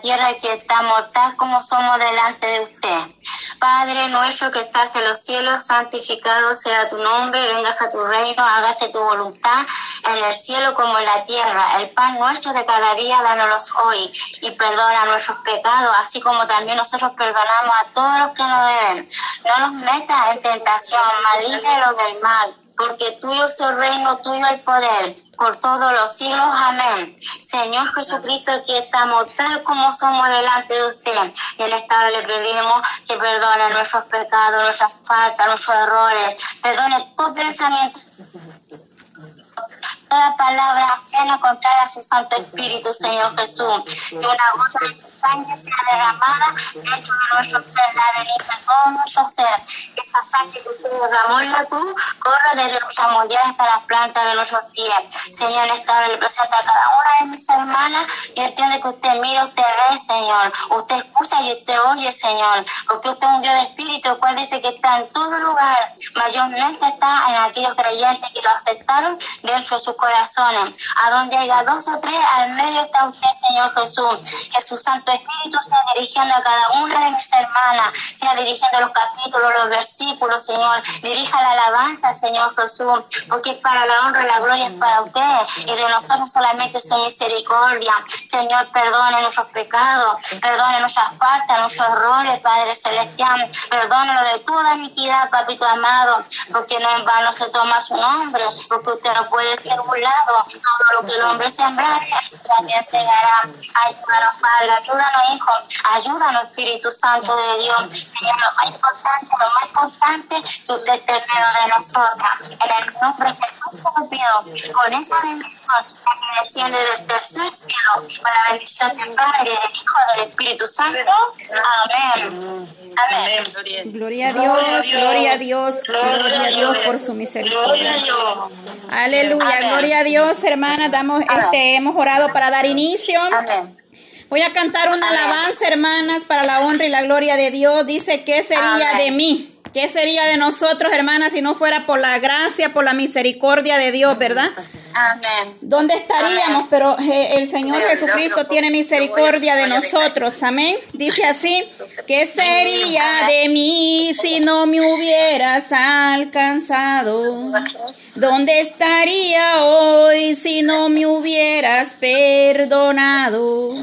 tierra que está mortal como somos delante de usted. Padre nuestro que estás en los cielos, santificado sea tu nombre, vengas a tu reino, hágase tu voluntad en el cielo como en la tierra. El pan nuestro de cada día, dánoslos hoy y perdona nuestros pecados, así como también nosotros perdonamos a todos los que nos deben. No nos metas en tentación, lo del mal porque tuyo es el reino, tuyo el poder, por todos los siglos. Amén. Señor Jesucristo, aquí estamos tal como somos delante de usted. Y en esta le pedimos que perdone nuestros pecados, nuestras faltas, nuestros errores. Perdone tu pensamiento toda palabra ajena contra su Santo Espíritu, Señor Jesús. Que una gota de su sangre sea derramada dentro de nuestro ser, la de todo nuestro ser. Esa sangre que usted derramó en la cruz corra desde nuestra molleras hasta las plantas de nuestros pies. Señor, esta hora le presenta a cada una de mis hermanas y entiende que usted mira, usted ve, Señor. Usted escucha y usted oye, Señor. Porque usted es un Dios de Espíritu, el cual dice que está en todo lugar. Mayormente está en aquellos creyentes que lo aceptaron dentro de su corazones. A donde haya dos o tres, al medio está usted, Señor Jesús. Que su Santo Espíritu sea dirigiendo a cada una de mis hermanas, sea dirigiendo los capítulos, los versículos, Señor. Dirija la alabanza, Señor Jesús, porque es para la honra la gloria es para usted. Y de nosotros solamente su misericordia. Señor, perdone nuestros pecados, perdone nuestras faltas, nuestros errores, Padre Celestial. Perdónelo de toda iniquidad, papito amado, porque no en vano se toma su nombre, porque usted no puede ser lado, todo lo que el hombre sembrare, también segará. Ayúdanos, Padre, ayúdanos, Hijo, ayúdanos, Espíritu Santo de Dios. Señor, lo más importante, lo más importante, esté medio de nosotros. En el nombre de Jesús con esa bendición que desciende del tercer cielo, con la bendición del Padre, del Hijo, del Espíritu Santo. Amén. Amén. Gloria a Dios, gloria a Dios, gloria a Dios por su misericordia. Aleluya, gloria a Dios, hermanas. Damos, este, hemos orado para dar inicio. Voy a cantar una alabanza, hermanas, para la honra y la gloria de Dios. Dice, ¿qué sería de mí? ¿Qué sería de nosotros, hermanas, si no fuera por la gracia, por la misericordia de Dios, verdad? Amén. ¿Dónde estaríamos? Pero eh, el Señor Jesucristo tiene misericordia de nosotros. Amén. Dice así, ¿qué sería de mí si no me hubieras alcanzado? ¿Dónde estaría hoy si no me hubieras perdonado?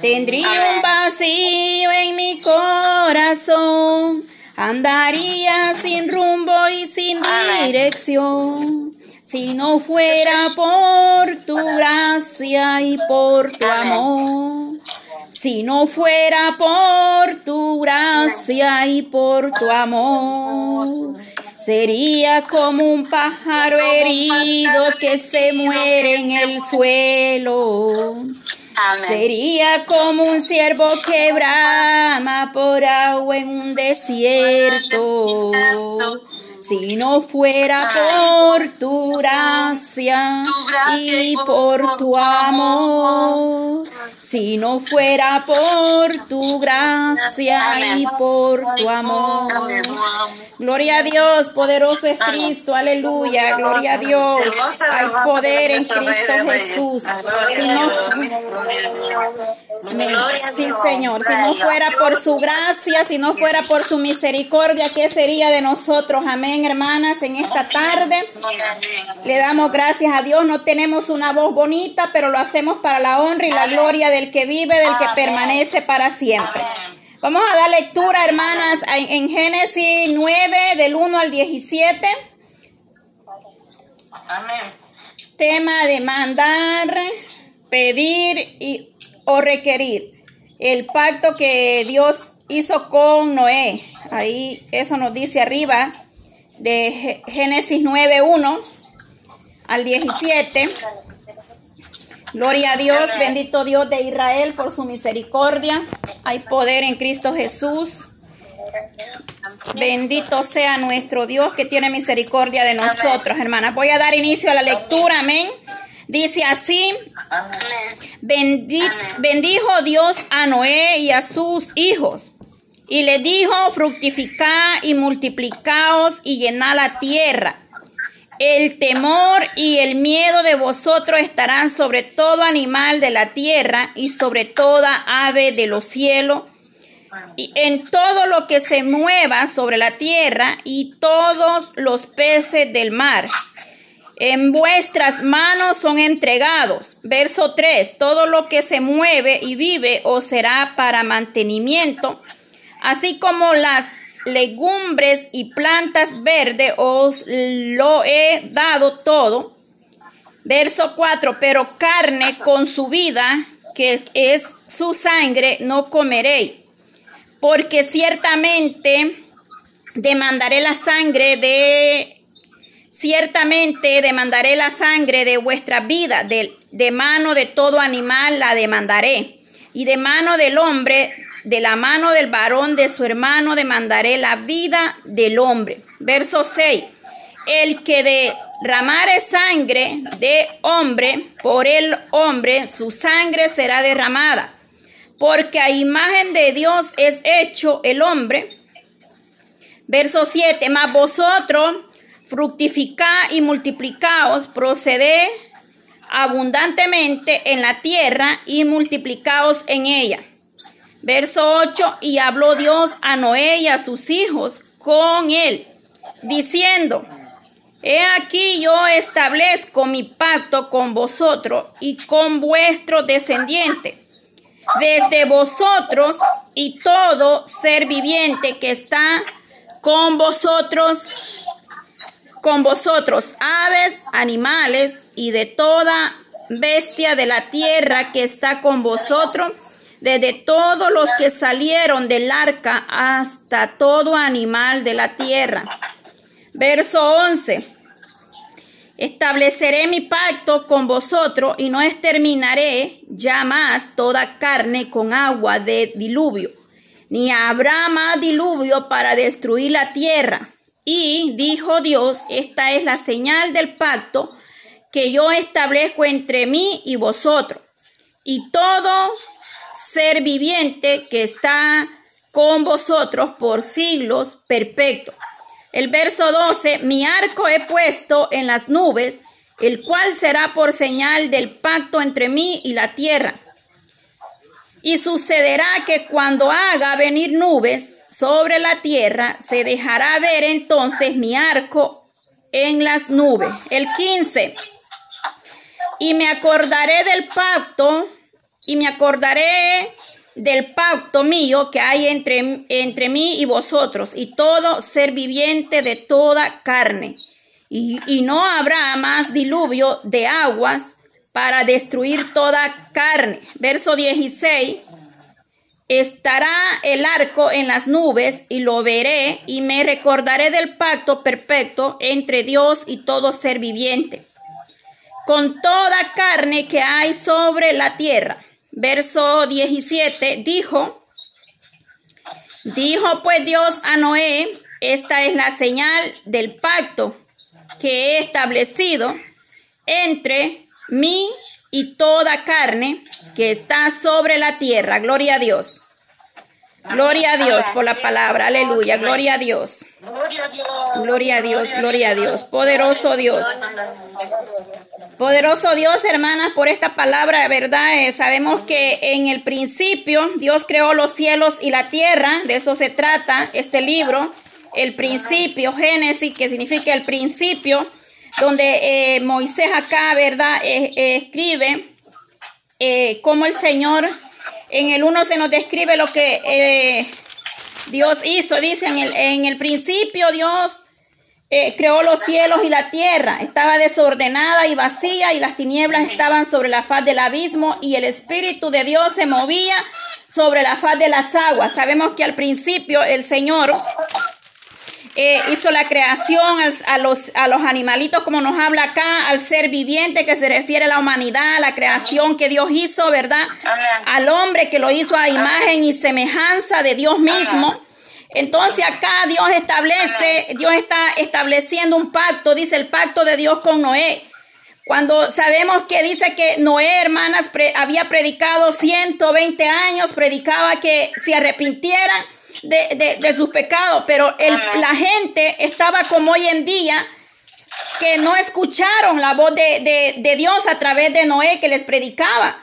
Tendría un vacío en mi corazón Andaría sin rumbo y sin dirección si no fuera por tu gracia y por tu amor. Si no fuera por tu gracia y por tu amor. Sería como un pájaro herido que se muere en el suelo. Sería como un ciervo que brama por agua en un desierto. Si no fuera por tu gracia, y por tu amor. Si no fuera por tu gracia y por tu amor. Gloria a Dios, poderoso es Cristo, aleluya, gloria a Dios. Hay poder en Cristo Jesús. Si no, sí, Señor, si no fuera por su gracia, si no fuera por su misericordia, ¿qué sería de nosotros? Amén, hermanas, en esta tarde. Le damos gracias a Dios. No tenemos una voz bonita, pero lo hacemos para la honra y la gloria del que vive, del que permanece para siempre. Vamos a dar lectura, hermanas, en Génesis 9, del 1 al 17. Amén. Tema de mandar, pedir y, o requerir. El pacto que Dios hizo con Noé. Ahí eso nos dice arriba de Génesis 9, 1 al 17. Gloria a Dios, bendito Dios de Israel por su misericordia. Hay poder en Cristo Jesús. Bendito sea nuestro Dios que tiene misericordia de nosotros, hermanas. Voy a dar inicio a la lectura, amén. Dice así, bendijo Dios a Noé y a sus hijos. Y le dijo, fructificad y multiplicaos y llenad la tierra el temor y el miedo de vosotros estarán sobre todo animal de la tierra y sobre toda ave de los cielos y en todo lo que se mueva sobre la tierra y todos los peces del mar. En vuestras manos son entregados. Verso 3. Todo lo que se mueve y vive os será para mantenimiento, así como las legumbres y plantas verdes os lo he dado todo. Verso 4. Pero carne con su vida, que es su sangre, no comeréis porque ciertamente demandaré la sangre de, ciertamente demandaré la sangre de vuestra vida, de, de mano de todo animal la demandaré, y de mano del hombre, de la mano del varón de su hermano demandaré la vida del hombre. Verso 6. El que derramare sangre de hombre, por el hombre su sangre será derramada porque a imagen de Dios es hecho el hombre. Verso 7, mas vosotros fructificad y multiplicaos, proceded abundantemente en la tierra y multiplicaos en ella. Verso 8, y habló Dios a Noé y a sus hijos con él, diciendo, He aquí yo establezco mi pacto con vosotros y con vuestro descendiente. Desde vosotros y todo ser viviente que está con vosotros, con vosotros, aves, animales y de toda bestia de la tierra que está con vosotros, desde todos los que salieron del arca hasta todo animal de la tierra. Verso 11. Estableceré mi pacto con vosotros y no exterminaré ya más toda carne con agua de diluvio, ni habrá más diluvio para destruir la tierra. Y dijo Dios, esta es la señal del pacto que yo establezco entre mí y vosotros, y todo ser viviente que está con vosotros por siglos perpetuos. El verso 12, mi arco he puesto en las nubes, el cual será por señal del pacto entre mí y la tierra. Y sucederá que cuando haga venir nubes sobre la tierra, se dejará ver entonces mi arco en las nubes. El 15. Y me acordaré del pacto y me acordaré del pacto mío que hay entre, entre mí y vosotros y todo ser viviente de toda carne. Y, y no habrá más diluvio de aguas para destruir toda carne. Verso 16. Estará el arco en las nubes y lo veré y me recordaré del pacto perfecto entre Dios y todo ser viviente, con toda carne que hay sobre la tierra verso 17, dijo, dijo pues Dios a Noé, esta es la señal del pacto que he establecido entre mí y toda carne que está sobre la tierra. Gloria a Dios. Gloria a Dios por la palabra, aleluya, gloria a Dios. Gloria a Dios, gloria a Dios, poderoso Dios. Poderoso Dios, hermanas, por esta palabra, ¿verdad? Eh, sabemos que en el principio Dios creó los cielos y la tierra, de eso se trata este libro, el principio, Génesis, que significa el principio, donde eh, Moisés acá, ¿verdad? Eh, escribe cómo el Señor en el 1 se nos describe lo que eh, Dios hizo. Dice, en el, en el principio Dios eh, creó los cielos y la tierra. Estaba desordenada y vacía y las tinieblas estaban sobre la faz del abismo y el Espíritu de Dios se movía sobre la faz de las aguas. Sabemos que al principio el Señor eh, hizo la creación a los, a los animalitos, como nos habla acá, al ser viviente que se refiere a la humanidad, la creación que Dios hizo, ¿verdad? Al hombre que lo hizo a imagen y semejanza de Dios mismo. Entonces acá Dios establece, Dios está estableciendo un pacto, dice el pacto de Dios con Noé. Cuando sabemos que dice que Noé, hermanas, había predicado 120 años, predicaba que se arrepintieran de, sus pecados, pero el, la gente estaba como hoy en día que no escucharon la voz de, de Dios a través de Noé que les predicaba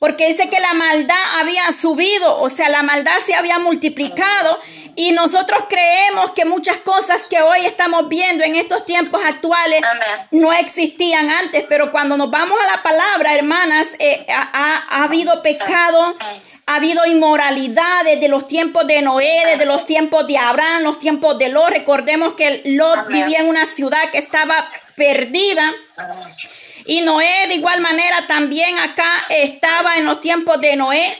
porque dice que la maldad había subido, o sea, la maldad se había multiplicado y nosotros creemos que muchas cosas que hoy estamos viendo en estos tiempos actuales no existían antes, pero cuando nos vamos a la palabra, hermanas, eh, ha, habido pecado. Ha habido inmoralidad desde los tiempos de Noé, desde los tiempos de Abraham, los tiempos de Lot. Recordemos que Lot vivía en una ciudad que estaba perdida. Y Noé de igual manera también acá estaba en los tiempos de Noé.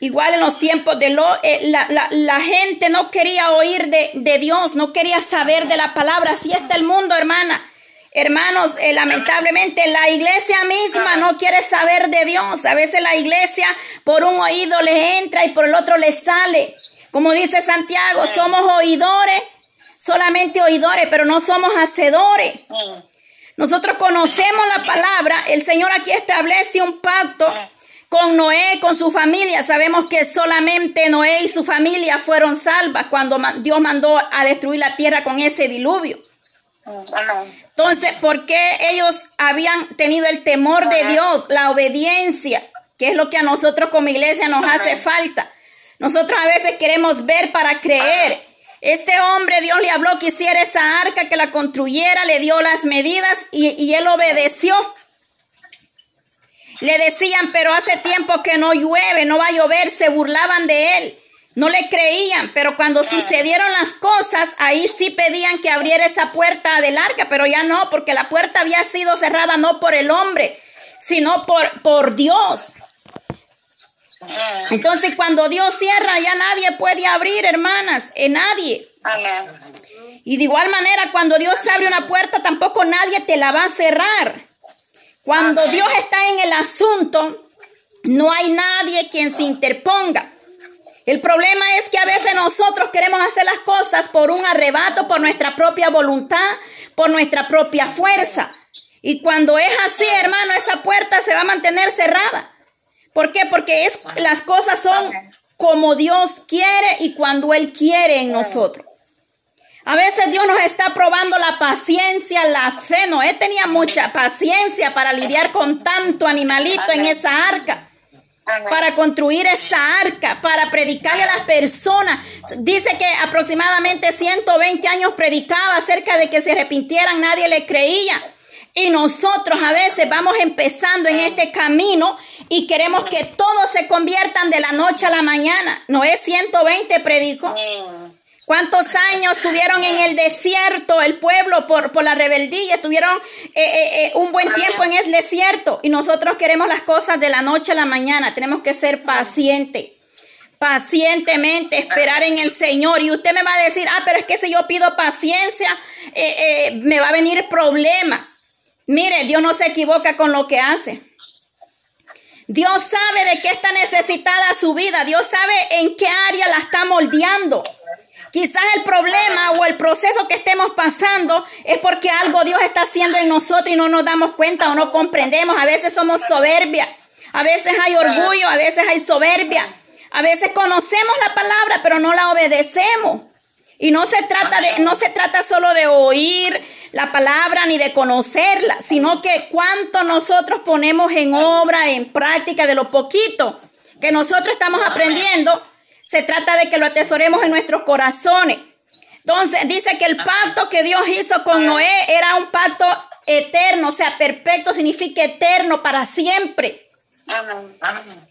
Igual en los tiempos de lo, eh, la, gente no quería oír de, Dios, no quería saber de la palabra. Así está el mundo, hermana. Hermanos, eh, lamentablemente la iglesia misma no quiere saber de Dios. A veces la iglesia por un oído le entra y por el otro le sale. Como dice Santiago, somos oidores, solamente oidores, pero no somos hacedores. Nosotros conocemos la palabra. El Señor aquí establece un pacto con Noé, con su familia. Sabemos que solamente Noé y su familia fueron salvas cuando Dios mandó a destruir la tierra con ese diluvio. Entonces, ¿por qué ellos habían tenido el temor de Dios, la obediencia, que es lo que a nosotros como iglesia nos hace falta? Nosotros a veces queremos ver para creer. Este hombre, Dios le habló que hiciera esa arca, que la construyera, le dio las medidas y, él obedeció. Le decían, pero hace tiempo que no llueve, no va a llover, se burlaban de él. No le creían, pero cuando sucedieron las cosas, ahí sí pedían que abriera esa puerta del arca, pero ya no, porque la puerta había sido cerrada no por el hombre, sino por, por Dios. Entonces, cuando Dios cierra, ya nadie puede abrir, hermanas, en nadie. Y de igual manera, cuando Dios abre una puerta, tampoco nadie te la va a cerrar. Cuando Dios está en el asunto, no hay nadie quien se interponga. El problema es que a veces nosotros queremos hacer las cosas por un arrebato, por nuestra propia voluntad, por nuestra propia fuerza. Y cuando es así, hermano, esa puerta se va a mantener cerrada. ¿Por qué? Porque es, las cosas son como Dios quiere y cuando Él quiere en nosotros. A veces Dios nos está probando la paciencia, la fe. Noé tenía mucha paciencia para lidiar con tanto animalito en esa arca. Para construir esa arca, para predicarle a las personas. Dice que aproximadamente 120 años predicaba acerca de que se arrepintieran, nadie le creía. Y nosotros a veces vamos empezando en este camino y queremos que todos se conviertan de la noche a la mañana. No es 120 predico. ¿Cuántos años tuvieron en el desierto el pueblo por, por la rebeldía? Tuvieron eh, eh, eh, un buen tiempo en el desierto y nosotros queremos las cosas de la noche a la mañana. Tenemos que ser pacientes pacientemente, esperar en el Señor. Y usted me va a decir, ah, pero es que si yo pido paciencia, me va a venir problema. Mire, Dios no se equivoca con lo que hace. Dios sabe de qué está necesitada su vida. Dios sabe en qué área la está moldeando. Quizás el problema o el proceso que estemos pasando es porque algo Dios está haciendo en nosotros y no nos damos cuenta o no comprendemos. A veces somos soberbia, a veces hay orgullo, a veces hay soberbia. A veces conocemos la palabra, pero no la obedecemos. Y no se trata de no se trata solo de oír la palabra ni de conocerla, sino que cuánto nosotros ponemos en obra, en práctica de lo poquito que nosotros estamos aprendiendo, se trata de que lo atesoremos en nuestros corazones. Entonces dice que el pacto que Dios hizo con Noé era un pacto eterno, o sea, perfecto significa eterno para siempre.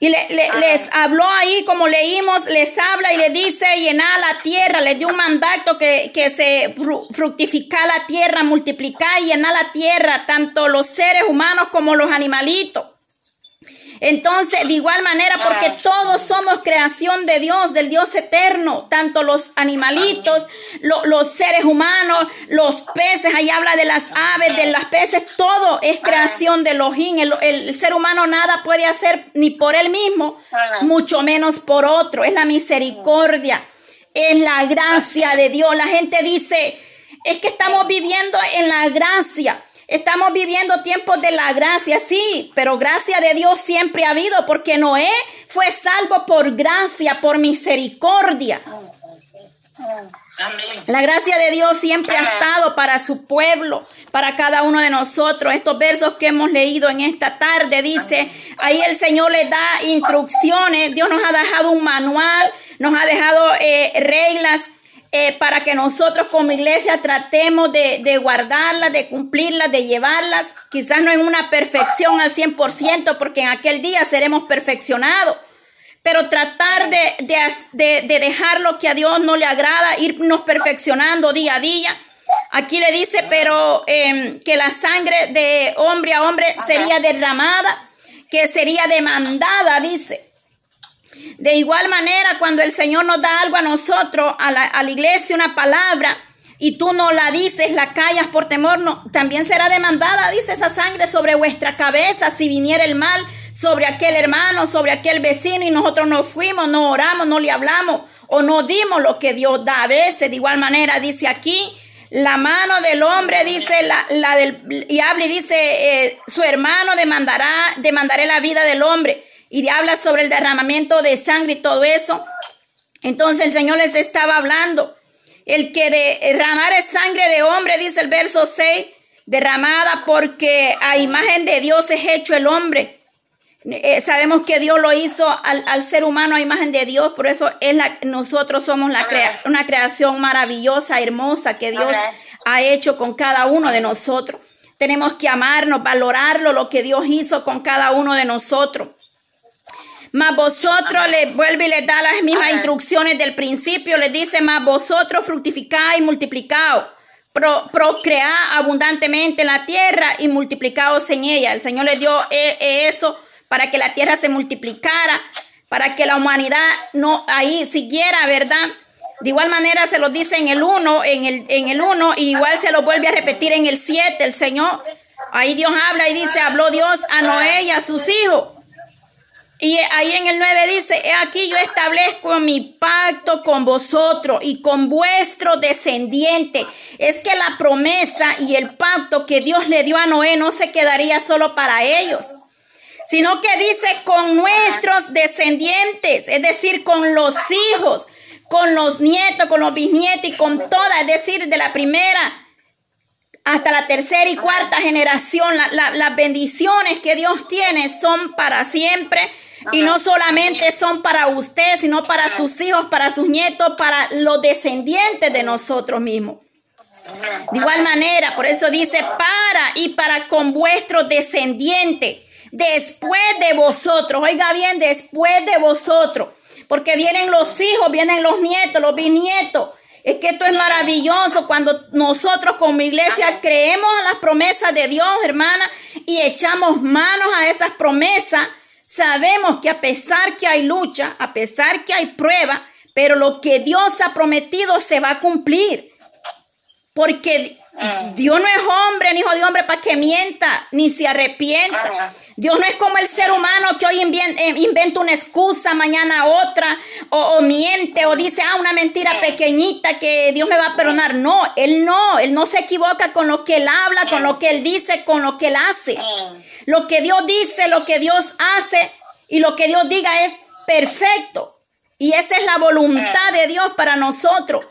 Y les habló ahí, como leímos, les habla y le dice llenar la tierra, les dio un mandato que, que se fructifica la tierra, multiplicar y llenar la tierra, tanto los seres humanos como los animalitos. Entonces, de igual manera, porque todos somos creación de Dios, del Dios eterno, tanto los animalitos, los seres humanos, los peces, ahí habla de las aves, de las peces, todo es creación de Elohim. El, el ser humano nada puede hacer ni por él mismo, mucho menos por otro. Es la misericordia, es la gracia de Dios. La gente dice, es que estamos viviendo en la gracia. Estamos viviendo tiempos de la gracia, sí, pero gracia de Dios siempre ha habido porque Noé fue salvo por gracia, por misericordia. La gracia de Dios siempre ha estado para su pueblo, para cada uno de nosotros. Estos versos que hemos leído en esta tarde dice, ahí el Señor le da instrucciones, Dios nos ha dejado un manual, nos ha dejado eh, reglas eh, para que nosotros como iglesia tratemos de, de, guardarlas, de cumplirlas, de llevarlas, quizás no en una perfección al 100%, porque en aquel día seremos perfeccionados, pero tratar de, de, de, dejar lo que a Dios no le agrada, irnos perfeccionando día a día. Aquí le dice, pero em, que la sangre de hombre a hombre sería derramada, que sería demandada, dice. De igual manera, cuando el Señor nos da algo a nosotros, a la, a la iglesia, una palabra, y tú no la dices, la callas por temor, no, también será demandada, dice esa sangre sobre vuestra cabeza si viniera el mal sobre aquel hermano, sobre aquel vecino y nosotros no fuimos, no oramos, no le hablamos o no dimos lo que Dios da. A veces, de igual manera, dice aquí, la mano del hombre, dice, la, la del, y habla y dice, eh, su hermano demandará, demandaré la vida del hombre y habla sobre el derramamiento de sangre y todo eso. Entonces el Señor les estaba hablando. El que derramar es sangre de hombre, dice el verso 6, derramada porque a imagen de Dios es hecho el hombre. Eh, sabemos que Dios lo hizo al, ser humano a imagen de Dios, por eso es la, nosotros somos la una creación maravillosa, hermosa que Dios ha hecho con cada uno de nosotros. Tenemos que amarnos, valorarlo, lo que Dios hizo con cada uno de nosotros. Mas vosotros le vuelve y les da las mismas instrucciones del principio. Les dice, más vosotros fructificáis y multiplicaos. Pro, procread abundantemente en la tierra y multiplicaos en ella. El Señor les dio eh, eh, eso para que la tierra se multiplicara, para que la humanidad no ahí siguiera, ¿verdad? De igual manera se lo dice en el 1, en el, en el 1, y igual se lo vuelve a repetir en el 7, el Señor. Ahí Dios habla y dice, habló Dios a Noé y a sus hijos. Y ahí en el 9 dice, aquí yo establezco mi pacto con vosotros y con vuestro descendiente. Es que la promesa y el pacto que Dios le dio a Noé no se quedaría solo para ellos, sino que dice con nuestros descendientes, es decir, con los hijos, con los nietos, con los bisnietos y con toda, es decir, de la primera hasta la tercera y cuarta generación. las bendiciones que Dios tiene son para siempre y no solamente son para usted, sino para sus hijos, para sus nietos, para los descendientes de nosotros mismos. De igual manera, por eso dice para y para con vuestros descendientes, después de vosotros, oiga bien, después de vosotros, porque vienen los hijos, vienen los nietos, los bisnietos. Es que esto es maravilloso cuando nosotros como iglesia creemos en las promesas de Dios, hermana, y echamos manos a esas promesas Sabemos que a pesar que hay lucha, a pesar que hay prueba, pero lo que Dios ha prometido se va a cumplir. Porque. Dios no es hombre, ni hijo de hombre para que mienta, ni se arrepienta. Dios no es como el ser humano que hoy eh, inventa una excusa, mañana otra, o, miente, o dice, ah, una mentira pequeñita que Dios me va a perdonar. No, Él no, Él no se equivoca con lo que Él habla, con lo que Él dice, con lo que Él hace. Lo que Dios dice, lo que Dios hace y lo que Dios diga es perfecto. Y esa es la voluntad de Dios para nosotros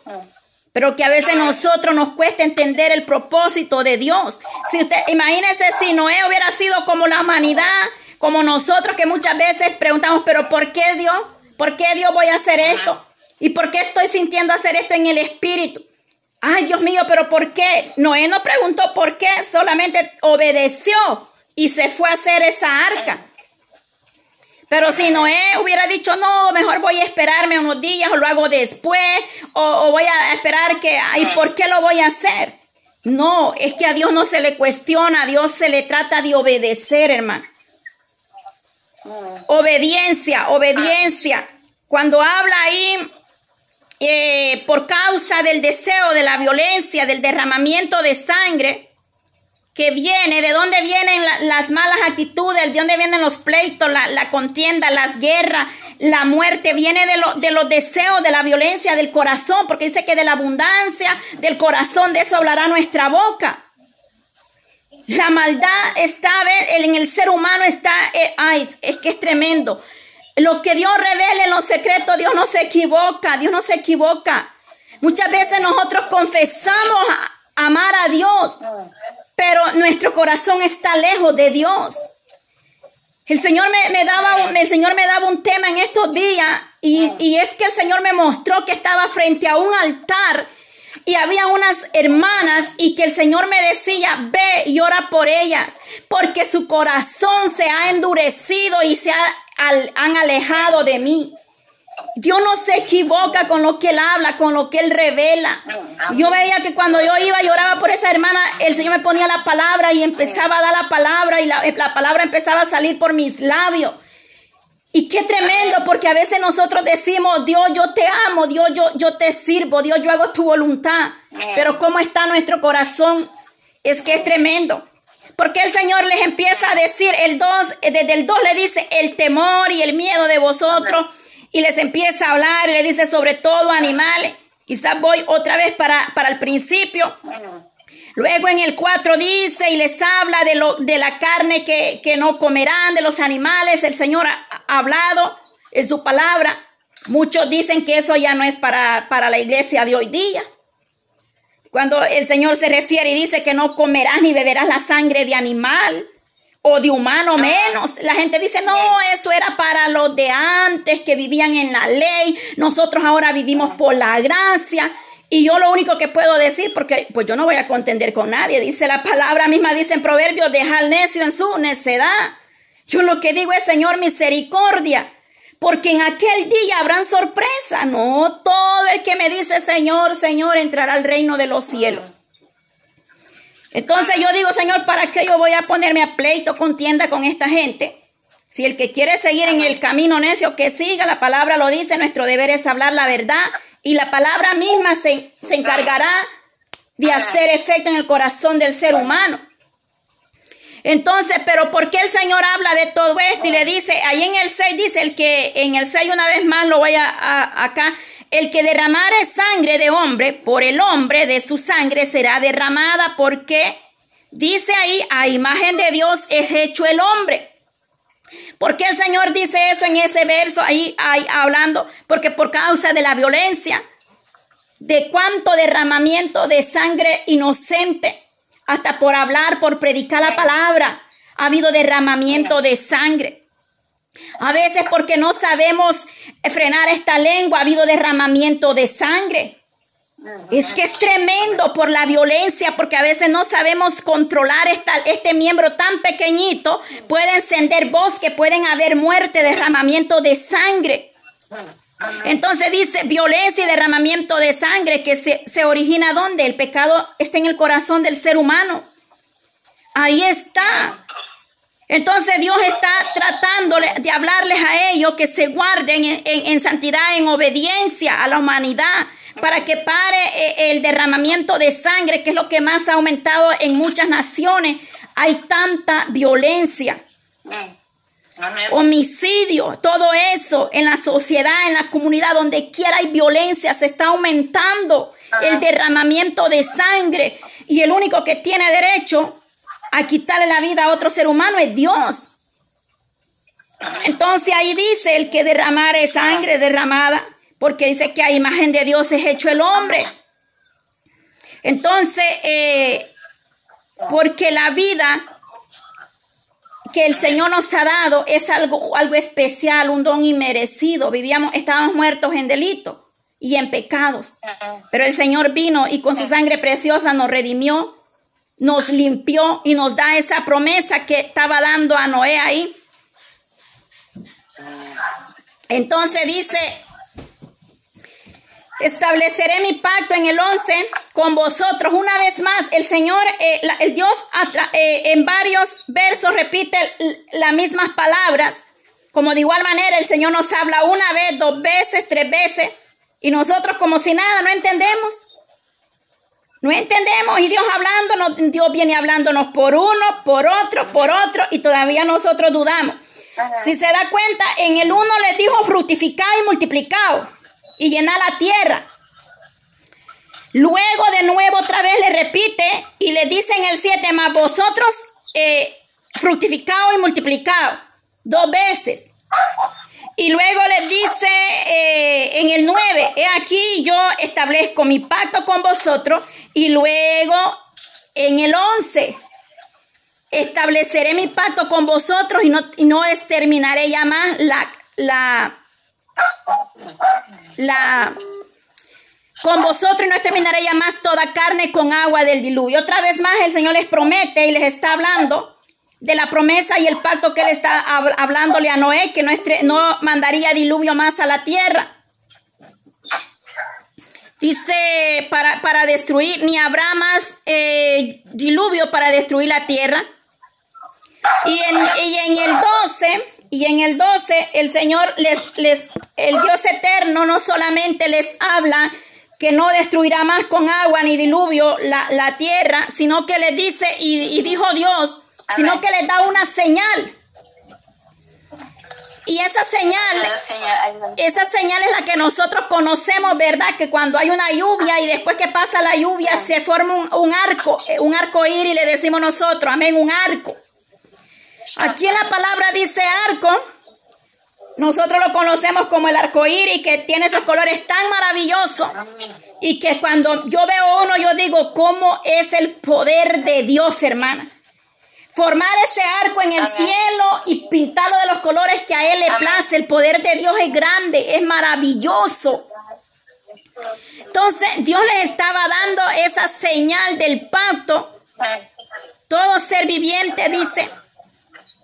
pero que a veces nosotros nos cuesta entender el propósito de Dios. Si usted, imagínese si Noé hubiera sido como la humanidad, como nosotros que muchas veces preguntamos, pero ¿por qué Dios? ¿Por qué Dios voy a hacer esto? ¿Y por qué estoy sintiendo hacer esto en el espíritu? Ay, Dios mío, pero ¿por qué? Noé no preguntó por qué, solamente obedeció y se fue a hacer esa arca. Pero si Noé hubiera dicho, no, mejor voy a esperarme unos días o lo hago después, o, voy a esperar que, ¿y por qué lo voy a hacer? No, es que a Dios no se le cuestiona, a Dios se le trata de obedecer, hermano. Obediencia, obediencia. Cuando habla ahí eh, por causa del deseo, de la violencia, del derramamiento de sangre, que viene, de dónde vienen las malas actitudes, de dónde vienen los pleitos, la, contienda, las guerras, la muerte, viene de, lo, de los deseos, de la violencia del corazón, porque dice que de la abundancia del corazón, de eso hablará nuestra boca. La maldad está en el ser humano, está, eh, ay, es que es tremendo. Lo que Dios revela en los secretos, Dios no se equivoca, Dios no se equivoca. Muchas veces nosotros confesamos amar a Dios, pero nuestro corazón está lejos de Dios. El Señor me, daba, el Señor me daba un tema en estos días y, y es que el Señor me mostró que estaba frente a un altar y había unas hermanas y que el Señor me decía, ve y ora por ellas, porque su corazón se ha endurecido y se han alejado de mí. Dios no se equivoca con lo que Él habla, con lo que Él revela. Yo veía que cuando yo iba y oraba por esa hermana, el Señor me ponía la palabra y empezaba a dar la palabra y la, la palabra empezaba a salir por mis labios. Y qué tremendo, porque a veces nosotros decimos, Dios, yo te amo, Dios, yo, yo te sirvo, Dios, yo hago tu voluntad. Pero cómo está nuestro corazón, es que es tremendo. Porque el Señor les empieza a decir, el 2, desde el 2 le dice, el temor y el miedo de vosotros. Y les empieza a hablar y le dice sobre todo animales. Quizás voy otra vez para, para el principio. Luego en el 4 dice y les habla de, lo, de la carne que, no comerán, de los animales. El Señor ha, hablado en su palabra. Muchos dicen que eso ya no es para, para la iglesia de hoy día. Cuando el Señor se refiere y dice que no comerás ni beberás la sangre de animal o de humano ah. menos. La gente dice, no, eso era para los de antes que vivían en la ley. Nosotros ahora vivimos por la gracia. Y yo lo único que puedo decir, porque pues yo no voy a contender con nadie, dice la palabra misma, dice en Proverbios, deja al necio en su necedad. Yo lo que digo es, Señor, misericordia, porque en aquel día habrán sorpresa. No todo el que me dice, Señor, Señor, entrará al reino de los cielos. Entonces yo digo, Señor, ¿para qué yo voy a ponerme a pleito, contienda con esta gente? Si el que quiere seguir en el camino necio, que siga, la palabra lo dice, nuestro deber es hablar la verdad y la palabra misma se, encargará de hacer efecto en el corazón del ser humano. Entonces, pero ¿por qué el Señor habla de todo esto y le dice, ahí en el 6 dice, el que en el 6 una vez más lo voy a, acá, el que derramare sangre de hombre, por el hombre de su sangre será derramada, porque dice ahí, a imagen de Dios es hecho el hombre. ¿Por qué el Señor dice eso en ese verso ahí, ahí hablando? Porque por causa de la violencia, de cuánto derramamiento de sangre inocente, hasta por hablar, por predicar la palabra, ha habido derramamiento de sangre. A veces porque no sabemos frenar esta lengua, ha habido derramamiento de sangre. Es que es tremendo por la violencia, porque a veces no sabemos controlar esta, este miembro tan pequeñito. Puede encender bosque, pueden haber muerte, derramamiento de sangre. Entonces dice violencia y derramamiento de sangre que se, se origina donde el pecado está en el corazón del ser humano. Ahí está. Entonces Dios está tratando de hablarles a ellos que se guarden en santidad, en obediencia a la humanidad para que pare eh, el derramamiento de sangre, que es lo que más ha aumentado en muchas naciones. Hay tanta violencia. Homicidio, todo eso en la sociedad, en la comunidad, donde quiera hay violencia, se está aumentando el derramamiento de sangre. Y el único que tiene derecho a quitarle la vida a otro ser humano es Dios. Entonces ahí dice el que derramare sangre derramada porque dice que a imagen de Dios es hecho el hombre. Entonces, eh, porque la vida que el Señor nos ha dado es algo, algo especial, un don inmerecido. Vivíamos, estábamos muertos en delito y en pecados. Pero el Señor vino y con su sangre preciosa nos redimió, nos limpió y nos da esa promesa que estaba dando a Noé ahí. Entonces dice Estableceré mi pacto en el 11 con vosotros. Una vez más, el Señor, eh, el Dios eh, en varios versos repite las mismas palabras. Como de igual manera el Señor nos habla una vez, dos veces, tres veces. Y nosotros como si nada, no entendemos. No entendemos. Y Dios hablándonos, Dios viene hablándonos por uno, por otro, por otro. Y todavía nosotros dudamos. Si se da cuenta, en el uno les dijo fructificado y multiplicado y llena la tierra. Luego de nuevo otra vez le repite y le dice en el 7, más vosotros eh, fructificado y multiplicado, dos veces. Y luego le dice eh, en el 9, 9, he aquí yo establezco mi pacto con vosotros y luego en el 11, estableceré mi pacto con vosotros y no, no exterminaré ya más la, la, la, con vosotros y no exterminaré ya más toda carne con agua del diluvio. Otra vez más el Señor les promete y les está hablando de la promesa y el pacto que él está hablándole a Noé, que no, no mandaría diluvio más a la tierra. Dice, para, para destruir, ni habrá más eh, diluvio para destruir la tierra. Y en, y en el 12, y en el 12, el Señor les, les, el Dios eterno no solamente les habla que no destruirá más con agua ni diluvio la, la tierra, sino que les dice, y, y dijo Dios, sino que les da una señal. Y esa señal, esa señal es la que nosotros conocemos, ¿verdad? Que cuando hay una lluvia y después que pasa la lluvia se forma un, arco, un arco iris, le decimos nosotros, amén, un arco. Aquí en la palabra dice arco, nosotros lo conocemos como el arco iris, que tiene esos colores tan maravillosos. Y que cuando yo veo uno, yo digo, ¿cómo es el poder de Dios, hermana? Formar ese arco en el cielo y pintarlo de los colores que a Él le place. El poder de Dios es grande, es maravilloso. Entonces Dios les estaba dando esa señal del pacto. Todo ser viviente dice.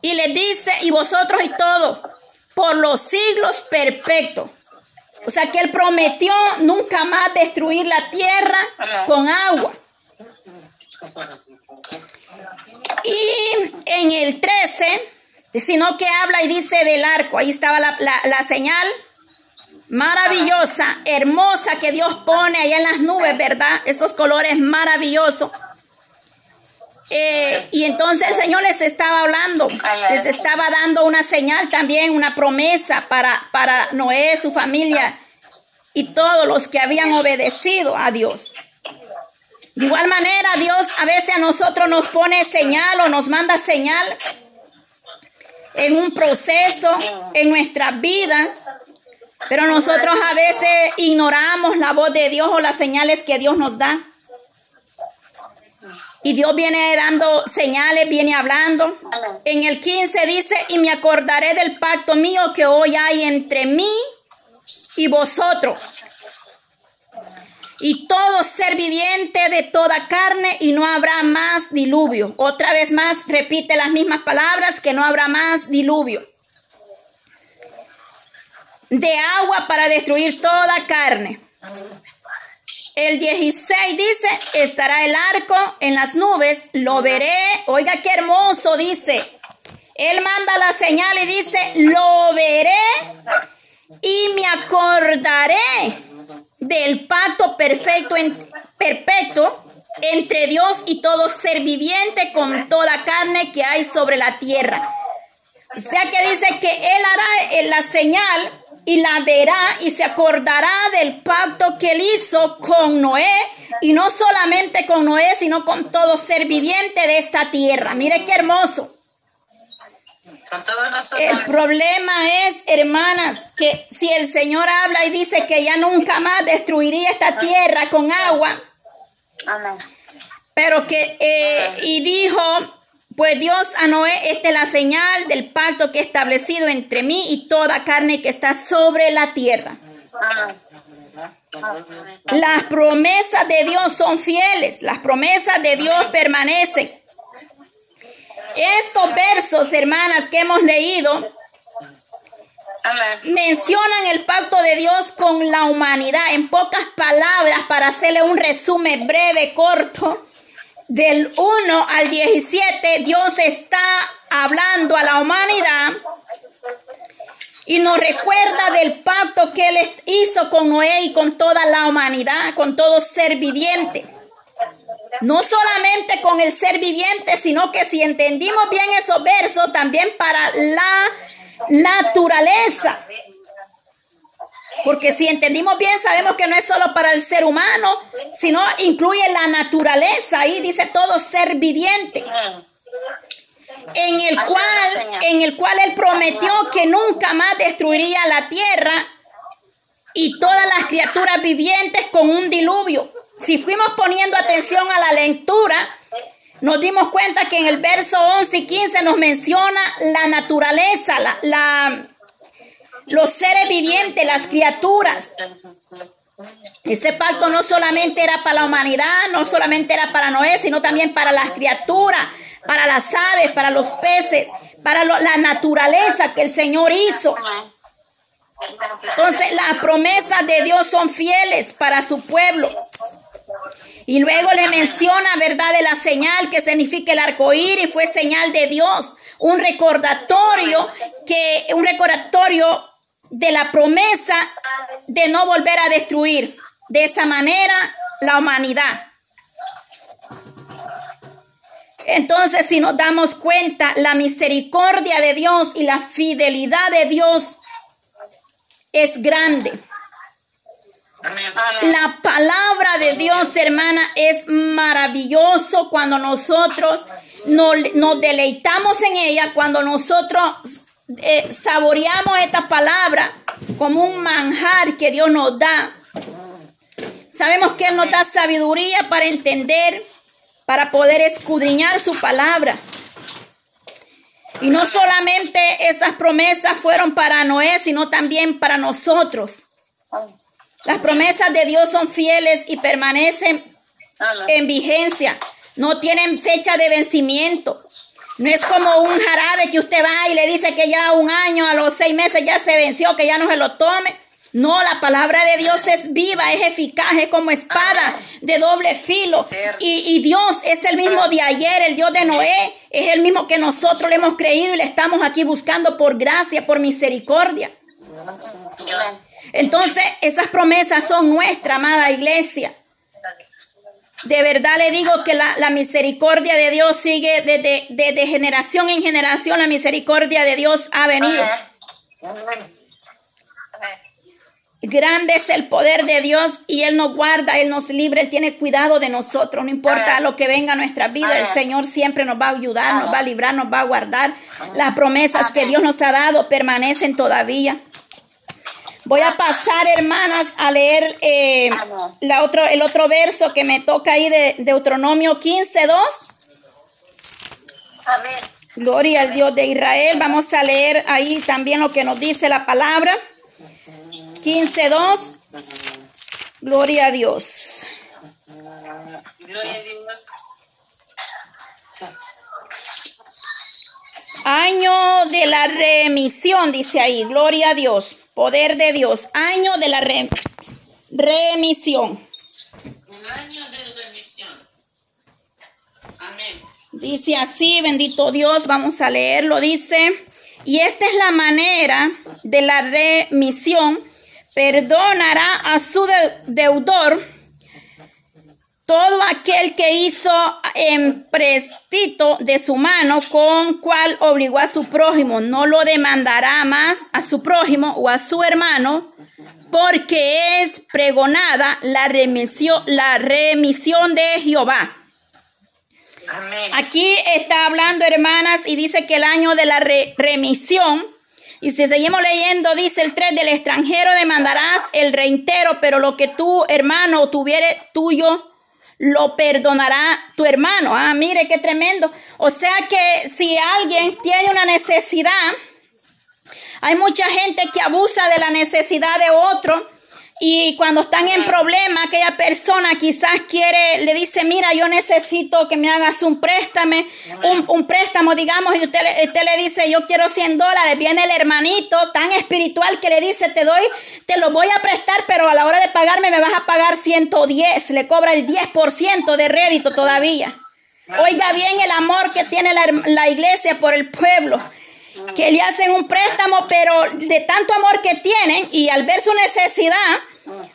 Y les dice, y vosotros y todo, por los siglos perfectos. O sea que Él prometió nunca más destruir la tierra con agua. Y en el 13, sino que habla y dice del arco, ahí estaba la, señal maravillosa, hermosa que Dios pone allá en las nubes, ¿verdad? Esos colores maravillosos. Eh, y entonces el Señor les estaba hablando, les estaba dando una señal también, una promesa para, para Noé, su familia y todos los que habían obedecido a Dios. De igual manera, Dios a veces a nosotros nos pone señal o nos manda señal en un proceso en nuestras vidas, pero nosotros a veces ignoramos la voz de Dios o las señales que Dios nos da. Y Dios viene dando señales, viene hablando. En el 15 dice, y me acordaré del pacto mío que hoy hay entre mí y vosotros y todo ser viviente de toda carne y no habrá más diluvio. Otra vez más repite las mismas palabras que no habrá más diluvio. De agua para destruir toda carne. El 16 dice, estará el arco en las nubes, lo veré. Oiga qué hermoso dice. Él manda la señal y dice, lo veré y me acordaré del pacto perfecto en, perpetuo entre Dios y todo ser viviente con toda carne que hay sobre la tierra. O sea que dice que Él hará la señal y la verá y se acordará del pacto que Él hizo con Noé y no solamente con Noé, sino con todo ser viviente de esta tierra. Mire qué hermoso. El problema es, hermanas, que si el Señor habla y dice que ya nunca más destruiría esta tierra con agua, pero que, eh, y dijo, pues Dios a Noé, esta es la señal del pacto que he establecido entre mí y toda carne que está sobre la tierra. Las promesas de Dios son fieles, las promesas de Dios permanecen. Estos versos, hermanas, que hemos leído, mencionan el pacto de Dios con la humanidad. En pocas palabras, para hacerle un resumen breve, corto, del 1 al 17, Dios está hablando a la humanidad y nos recuerda del pacto que Él hizo con Noé y con toda la humanidad, con todo ser viviente. No solamente con el ser viviente, sino que si entendimos bien esos versos, también para la naturaleza. Porque si entendimos bien, sabemos que no es solo para el ser humano, sino incluye la naturaleza. Ahí dice todo ser viviente. En el cual, en el cual él prometió que nunca más destruiría la tierra y y todas las criaturas vivientes con un diluvio. Si fuimos poniendo atención a la lectura, nos dimos cuenta que en el verso 11 y 15 nos menciona la naturaleza, la, los seres vivientes, las criaturas. Ese pacto no solamente era para la humanidad, no solamente era para Noé, sino también para las criaturas, para las aves, para los peces, para la naturaleza que el Señor hizo. Entonces las promesas de Dios son fieles para su pueblo. Y luego le menciona, ¿verdad?, de la señal que significa el arco y fue señal de Dios. Un recordatorio que, un recordatorio de la promesa de no volver a destruir de esa manera la humanidad. Entonces, si nos damos cuenta, la misericordia de Dios y la fidelidad de Dios es grande. La palabra de Dios, hermana, es maravilloso cuando nosotros nos, deleitamos en ella, cuando nosotros eh, saboreamos esta palabra como un manjar que Dios nos da. Sabemos que Él nos da sabiduría para entender, para poder escudriñar su palabra. Y no solamente esas promesas fueron para Noé, sino también para nosotros. Las promesas de Dios son fieles y permanecen en vigencia. No tienen fecha de vencimiento. No es como un jarabe que usted va y le dice que ya un año, a los seis meses ya se venció, que ya no se lo tome. No, la palabra de Dios es viva, es eficaz, es como espada de doble filo. Y, y, Dios es el mismo de ayer, el Dios de Noé, es el mismo que nosotros le hemos creído y le estamos aquí buscando por gracia, por misericordia. Entonces, esas promesas son nuestra, amada iglesia. De verdad le digo que la, misericordia de Dios sigue desde, desde, generación en generación. La misericordia de Dios ha venido. Grande es el poder de Dios y Él nos guarda, Él nos libra, Él tiene cuidado de nosotros. No importa lo que venga a nuestra vida, el Señor siempre nos va a ayudar, nos va a librar, nos va a guardar. Las promesas que Dios nos ha dado permanecen todavía. Voy a pasar, hermanas, a leer eh, la otro, el otro verso que me toca ahí de Deuteronomio 15, 2. Amén. Gloria al Dios de Israel. Vamos a leer ahí también lo que nos dice la palabra. 15, 2. Gloria a Dios. Gloria a Dios. Año de la remisión, dice ahí. Gloria a Dios. Poder de Dios. Año de la remisión. El año de remisión. Amén. Dice así, bendito Dios, vamos a leerlo. Dice, y esta es la manera de la remisión. Perdonará a su deudor todo aquel que hizo emprestito de su mano con cual obligó a su prójimo, no lo demandará más a su prójimo o a su hermano, porque es pregonada la remisión, la remisión de Jehová. Aquí está hablando, hermanas, y dice que el año de la remisión, y si seguimos leyendo, dice el 3, del extranjero demandarás el reintero, pero lo que tú, hermano, tuviere tuyo, lo perdonará tu hermano. Ah, mire qué tremendo. O sea que si alguien tiene una necesidad, hay mucha gente que abusa de la necesidad de otro y cuando están en problema, aquella persona quizás quiere, le dice, mira, yo necesito que me hagas un préstamo, un, préstamo, digamos, y usted, usted, le dice, yo quiero 100 dólares. Viene el hermanito tan espiritual que le dice, te doy, te lo voy a prestar, pero a la hora de pagarme me vas a pagar 110. Le cobra el 10% de rédito todavía. Oiga bien el amor que tiene la, la iglesia por el pueblo que le hacen un préstamo, pero de tanto amor que tienen y al ver su necesidad,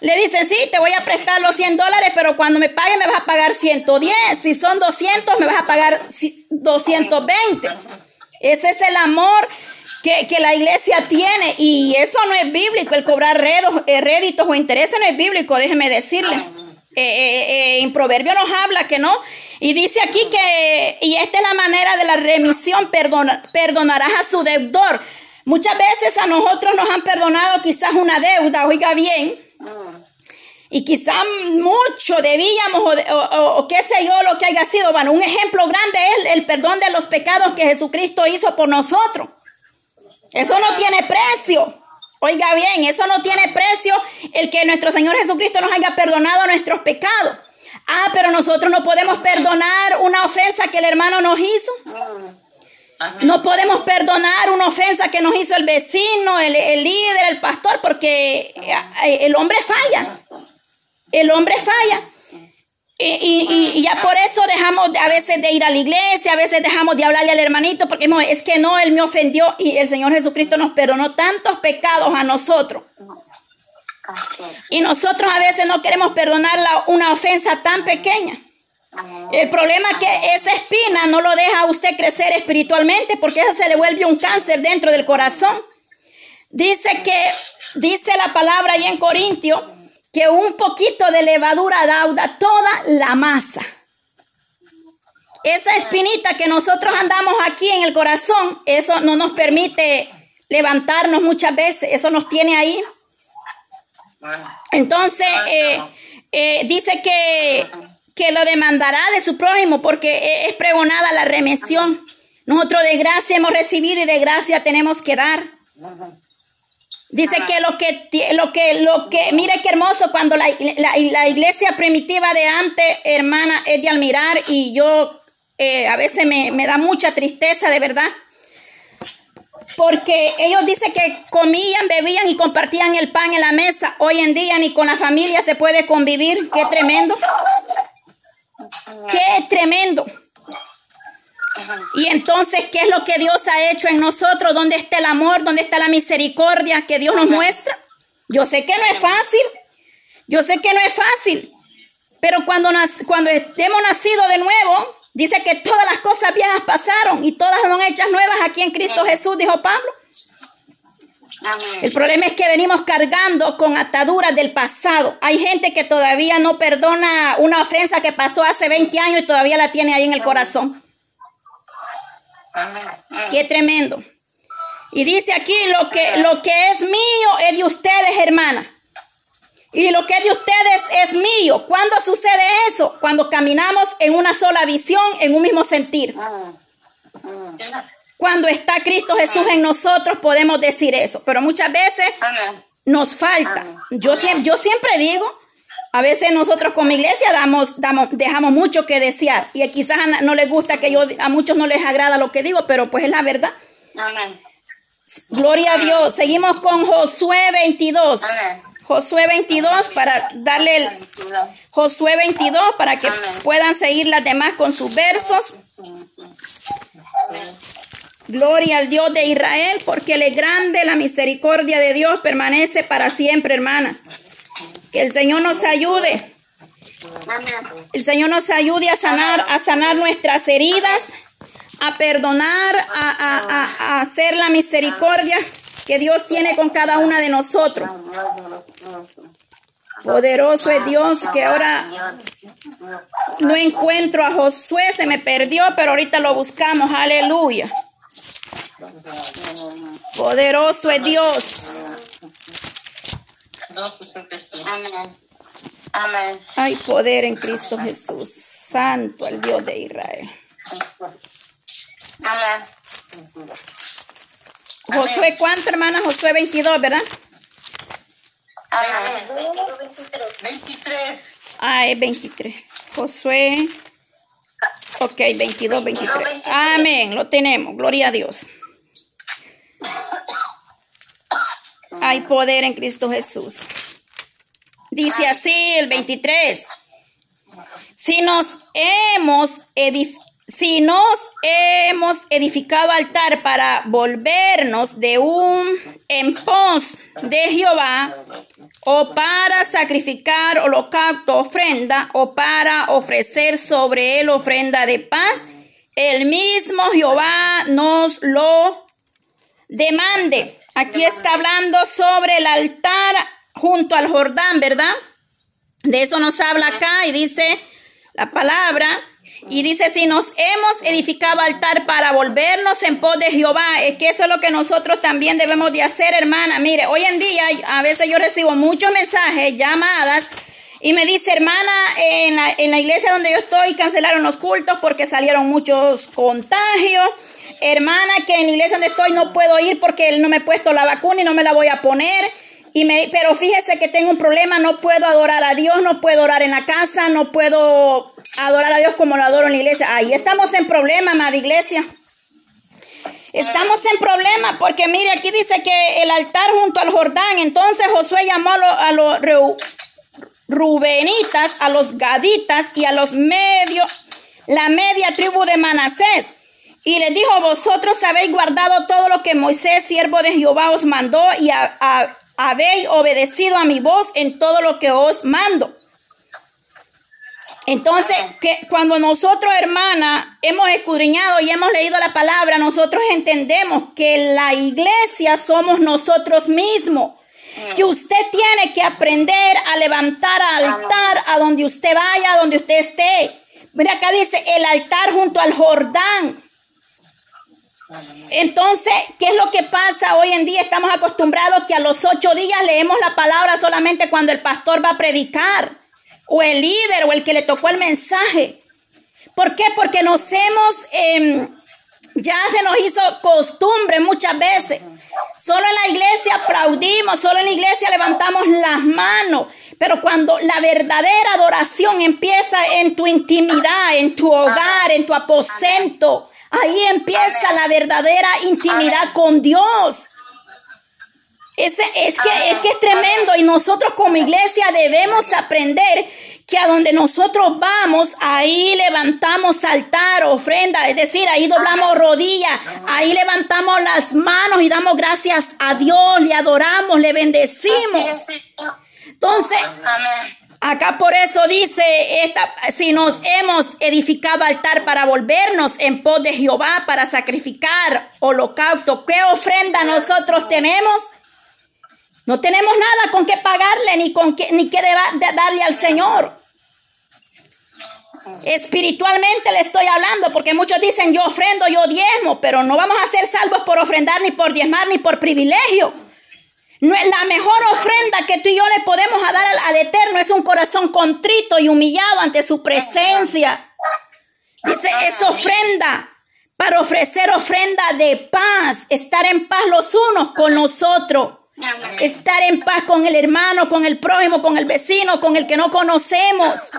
le dicen, sí, te voy a prestar los 100 dólares, pero cuando me pague me vas a pagar 110. Si son 200, me vas a pagar 220. Ese es el amor que, la iglesia tiene y eso no es bíblico, el cobrar eh, réditos o intereses no es bíblico, déjeme decirle. Eh, eh, en Proverbio nos habla que no, y dice aquí que, y esta es la manera de la remisión, perdonarás a su deudor. Muchas veces a nosotros nos han perdonado quizás una deuda, oiga bien, Y quizá mucho debíamos, o, qué sé yo, lo que haya sido. Bueno, un ejemplo grande es el perdón de los pecados que Jesucristo hizo por nosotros. Eso no tiene precio. Oiga bien, eso no tiene precio el que nuestro Señor Jesucristo nos haya perdonado nuestros pecados. Ah, pero nosotros no podemos perdonar una ofensa que el hermano nos hizo. No podemos perdonar una ofensa que nos hizo el vecino, el, el líder, el pastor, porque eh, el hombre falla. El hombre falla. Y, ya por eso dejamos a veces de ir a la iglesia, a veces dejamos de hablarle al hermanito, porque es que no, él me ofendió y el Señor Jesucristo nos perdonó tantos pecados a nosotros. Y nosotros a veces no queremos perdonar una ofensa tan pequeña. El problema es que esa espina no lo deja a usted crecer espiritualmente porque eso se le vuelve un cáncer dentro del corazón. Dice que, dice la palabra ahí en Corintio, que un poquito de levadura dauda toda la masa. Esa espinita que nosotros andamos aquí en el corazón, eso no nos permite levantarnos muchas veces, eso nos tiene ahí. Entonces, eh, eh, dice que, que lo demandará de su prójimo porque es pregonada la remisión. Nosotros de gracia hemos recibido y de gracia tenemos que dar. Dice que lo que, lo que, lo que, mire qué hermoso cuando la, la, iglesia primitiva de antes, hermana, es de admirar y yo eh, a veces me, me, da mucha tristeza, de verdad. Porque ellos dicen que comían, bebían y compartían el pan en la mesa. Hoy en día ni con la familia se puede convivir. Qué tremendo. Qué tremendo. Y entonces, ¿qué es lo que Dios ha hecho en nosotros? ¿Dónde está el amor? ¿Dónde está la misericordia que Dios nos muestra? Yo sé que no es fácil. Yo sé que no es fácil. Pero cuando, cuando hemos nacido de nuevo, dice que todas las cosas viejas pasaron y todas son hechas nuevas aquí en Cristo Jesús, dijo Pablo. El problema es que venimos cargando con ataduras del pasado. Hay gente que todavía no perdona una ofensa que pasó hace 20 años y todavía la tiene ahí en el corazón. Qué tremendo. Y dice aquí, lo que, lo que es mío es de ustedes, hermana. Y lo que es de ustedes es mío. ¿Cuándo sucede eso? Cuando caminamos en una sola visión, en un mismo sentir. Cuando está Cristo Jesús en nosotros, podemos decir eso. Pero muchas veces nos falta. Yo, yo siempre digo, a veces nosotros como iglesia damos, damos, dejamos mucho que desear y quizás no les gusta que yo, a muchos no les agrada lo que digo, pero pues es la verdad. Amén. Gloria a Dios. Seguimos con Josué 22. Josué 22 para darle el Josué 22 para que puedan seguir las demás con sus versos. Gloria al Dios de Israel, porque le grande la misericordia de Dios permanece para siempre, hermanas. Que el Señor nos ayude. El Señor nos ayude a sanar, a sanar nuestras heridas, a perdonar, a, hacer la misericordia que Dios tiene con cada una de nosotros. Poderoso es Dios que ahora no encuentro a Josué, se me perdió, pero ahorita lo buscamos. Aleluya. Poderoso es Dios. Pues, Amén. Amén. Hay poder en Cristo Jesús. Santo el Dios de Israel. Amén. Josué, ¿cuánto, hermana? Josué 22, ¿verdad? Amén. 23. Ah, es 23. Josué. Ok, 22, 23. Amén. Lo tenemos. Gloria a Dios. Hay poder en Cristo Jesús. Dice así el 23. Si nos hemos si nos hemos edificado altar para volvernos de un en pos de Jehová, o para sacrificar holocausto, ofrenda, o para ofrecer sobre él ofrenda de paz, el mismo Jehová nos lo demande. Aquí está hablando sobre el altar junto al Jordán, ¿verdad? De eso nos habla acá y dice la palabra. Y dice, si nos hemos edificado altar para volvernos en pos de Jehová, es que eso es lo que nosotros también debemos de hacer, hermana. Mire, hoy en día a veces yo recibo muchos mensajes, llamadas Y me dice, hermana, en la, en la iglesia donde yo estoy cancelaron los cultos porque salieron muchos contagios. Hermana, que en la iglesia donde estoy no puedo ir porque no me he puesto la vacuna y no me la voy a poner. Y me, pero fíjese que tengo un problema, no puedo adorar a Dios, no puedo orar en la casa, no puedo adorar a Dios como lo adoro en la iglesia. Ahí estamos en problema, amada iglesia. Estamos en problema porque mire, aquí dice que el altar junto al Jordán, entonces Josué llamó a los, Rubenitas, a los Gaditas y a los medios, la media tribu de Manasés. Y les dijo, vosotros habéis guardado todo lo que Moisés, siervo de Jehová, os mandó y habéis obedecido a mi voz en todo lo que os mando. Entonces, que cuando nosotros, hermana, hemos escudriñado y hemos leído la palabra, nosotros entendemos que la iglesia somos nosotros mismos. Que usted tiene que aprender a levantar altar a donde usted vaya, a donde usted esté. Mira acá dice el altar junto al Jordán. Entonces, ¿qué es lo que pasa hoy en día? Estamos acostumbrados que a los ocho días leemos la palabra solamente cuando el pastor va a predicar o el líder o el que le tocó el mensaje. ¿Por qué? Porque nos hemos, em, ya se nos hizo costumbre muchas veces. Solo en la iglesia aplaudimos, solo en la iglesia levantamos las manos. Pero cuando la verdadera adoración empieza en tu intimidad, en tu hogar, en tu aposento, ahí empieza la verdadera intimidad con Dios. Ese, es, que, es que es tremendo. Y nosotros como iglesia debemos aprender que a donde nosotros vamos, ahí levantamos altar, ofrenda, es decir, ahí doblamos rodillas, ahí levantamos las manos y damos gracias a Dios, le adoramos, le bendecimos. Entonces, acá por eso dice, esta, si nos hemos edificado altar para volvernos en pos de Jehová, para sacrificar holocausto, ¿qué ofrenda nosotros tenemos? No tenemos nada con qué pagarle ni con qué, ni qué darle al Señor. Espiritualmente le estoy hablando porque muchos dicen yo ofrendo, yo diezmo, pero no vamos a ser salvos por ofrendar ni por diezmar ni por privilegio. La mejor ofrenda que tú y yo le podemos dar al, al Eterno es un corazón contrito y humillado ante su presencia. Dice, es ofrenda para ofrecer ofrenda de paz, estar en paz los unos con los otros. Estar en paz con el hermano, con el prójimo, con el vecino, con el que no conocemos.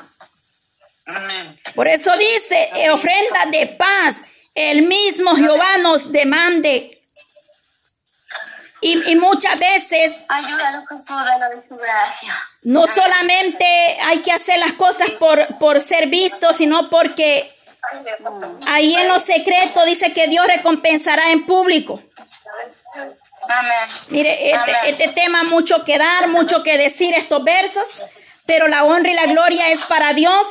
Por eso dice, eh, ofrenda de paz, el mismo Jehová nos demande. Y, muchas veces No solamente hay que hacer las cosas por, por ser vistos, sino porque ahí en lo secreto dice que Dios recompensará en público. Mire, este, este, tema mucho que dar, mucho que decir estos versos, pero la honra y la gloria es para Dios,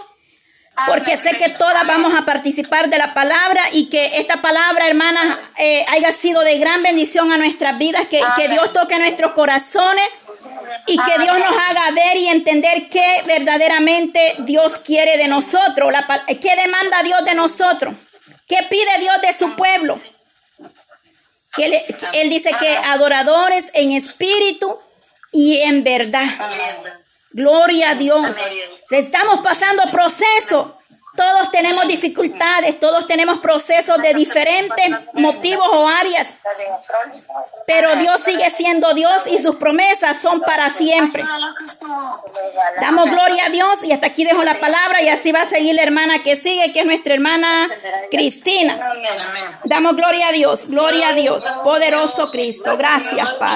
porque sé que todas vamos a participar de la palabra y que esta palabra, hermanas, eh, haya sido de gran bendición a nuestras vidas, que, que Dios toque nuestros corazones y que Dios nos haga ver y entender qué verdaderamente Dios quiere de nosotros, la, qué demanda Dios de nosotros, qué pide Dios de su pueblo. Él, dice que adoradores en espíritu y en verdad. Gloria a Dios. Estamos pasando proceso. Todos tenemos dificultades, todos tenemos procesos de diferentes motivos o áreas. Pero Dios sigue siendo Dios y sus promesas son para siempre. Damos gloria a Dios y hasta aquí dejo la palabra y así va a seguir la hermana que sigue, que es nuestra hermana Cristina. Damos gloria a Dios, gloria a Dios, poderoso Cristo. Gracias, Padre.